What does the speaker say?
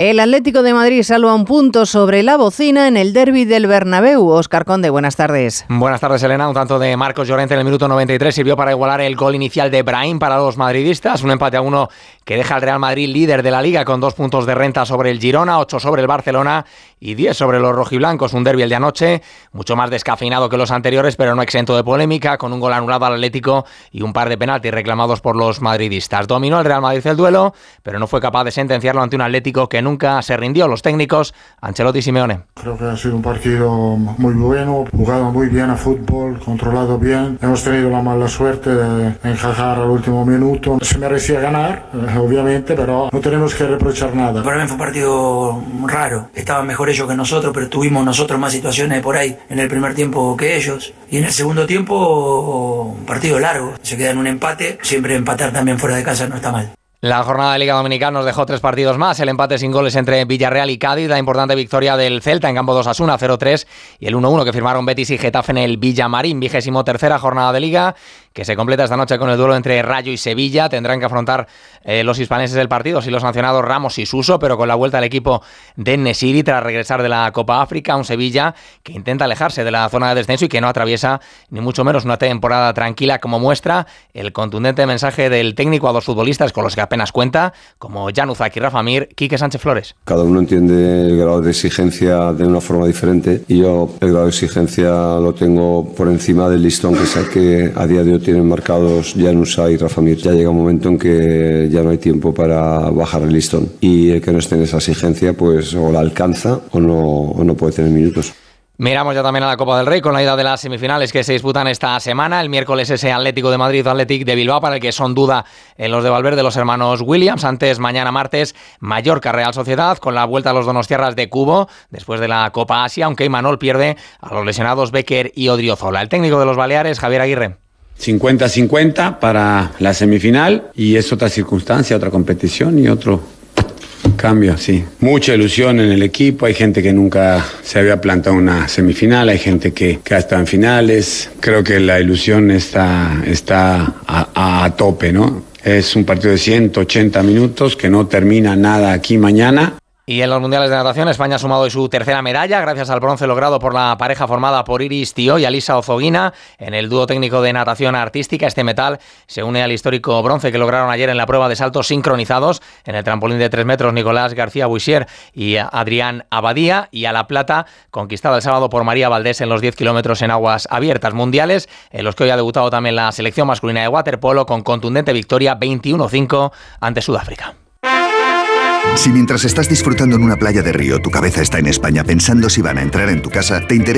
El Atlético de Madrid salva un punto sobre la bocina en el derby del Bernabéu. Oscar Conde, buenas tardes. Buenas tardes, Elena. Un tanto de Marcos Llorente en el minuto 93 sirvió para igualar el gol inicial de Brahim para los madridistas. Un empate a uno que deja al Real Madrid líder de la liga con dos puntos de renta sobre el Girona, ocho sobre el Barcelona y diez sobre los rojiblancos. Un derby el de anoche, mucho más descafeinado que los anteriores, pero no exento de polémica, con un gol anulado al Atlético y un par de penaltis reclamados por los madridistas. Dominó el Real Madrid el duelo, pero no fue capaz de sentenciarlo ante un Atlético que nunca se rindió. Los técnicos, Ancelotti y Simeone. Creo que ha sido un partido muy bueno, jugado muy bien a fútbol, controlado bien. Hemos tenido la mala suerte de enjajar al último minuto. Se merecía ganar, eh, obviamente, pero no tenemos que reprochar nada. Para mí fue un partido raro. Estaban mejor ellos que nosotros, pero tuvimos nosotros más situaciones por ahí en el primer tiempo que ellos. Y en el segundo tiempo, un partido largo. Se queda en un empate. Siempre empatar también fuera de casa no está mal. La jornada de Liga Dominicana nos dejó tres partidos más. El empate sin goles entre Villarreal y Cádiz, la importante victoria del Celta en campo 2 a 1, 0-3 y el 1-1 que firmaron Betis y Getafe en el Villamarín, vigésimo tercera jornada de Liga que se completa esta noche con el duelo entre Rayo y Sevilla. Tendrán que afrontar eh, los hispaneses el partido, si los sancionados Ramos y Suso, pero con la vuelta al equipo de Nesiri tras regresar de la Copa África, un Sevilla que intenta alejarse de la zona de descenso y que no atraviesa ni mucho menos una temporada tranquila como muestra el contundente mensaje del técnico a dos futbolistas con los que apenas cuenta, como Jan y Rafa Mir, Quique Sánchez Flores. Cada uno entiende el grado de exigencia de una forma diferente y yo el grado de exigencia lo tengo por encima del listón que sé que a día de hoy tienen marcados Janusa y Rafa Mir. Ya llega un momento en que ya no hay tiempo para bajar el listón. Y el que no esté en esa exigencia, pues o la alcanza o no, o no puede tener minutos. Miramos ya también a la Copa del Rey con la ida de las semifinales que se disputan esta semana. El miércoles ese Atlético de Madrid Atlético de Bilbao para el que son duda en los de Valverde los hermanos Williams. Antes, mañana martes, Mallorca Real Sociedad con la vuelta a los Donostiarras de Cubo después de la Copa Asia, aunque Imanol pierde a los lesionados Becker y Odriozola. El técnico de los Baleares, Javier Aguirre. 50-50 para la semifinal y es otra circunstancia, otra competición y otro cambio, sí. Mucha ilusión en el equipo, hay gente que nunca se había plantado una semifinal, hay gente que, que ha en finales, creo que la ilusión está, está a tope, ¿no? Es un partido de 180 minutos que no termina nada aquí mañana y en los Mundiales de Natación, España ha sumado hoy su tercera medalla gracias al bronce logrado por la pareja formada por Iris Tío y Alisa Ozoguina en el dúo técnico de natación artística. Este metal se une al histórico bronce que lograron ayer en la prueba de saltos sincronizados en el trampolín de 3 metros Nicolás García Buixier y Adrián Abadía y a la plata conquistada el sábado por María Valdés en los 10 kilómetros en aguas abiertas mundiales, en los que hoy ha debutado también la selección masculina de waterpolo con contundente victoria 21-5 ante Sudáfrica. Si mientras estás disfrutando en una playa de río tu cabeza está en España pensando si van a entrar en tu casa, te interesa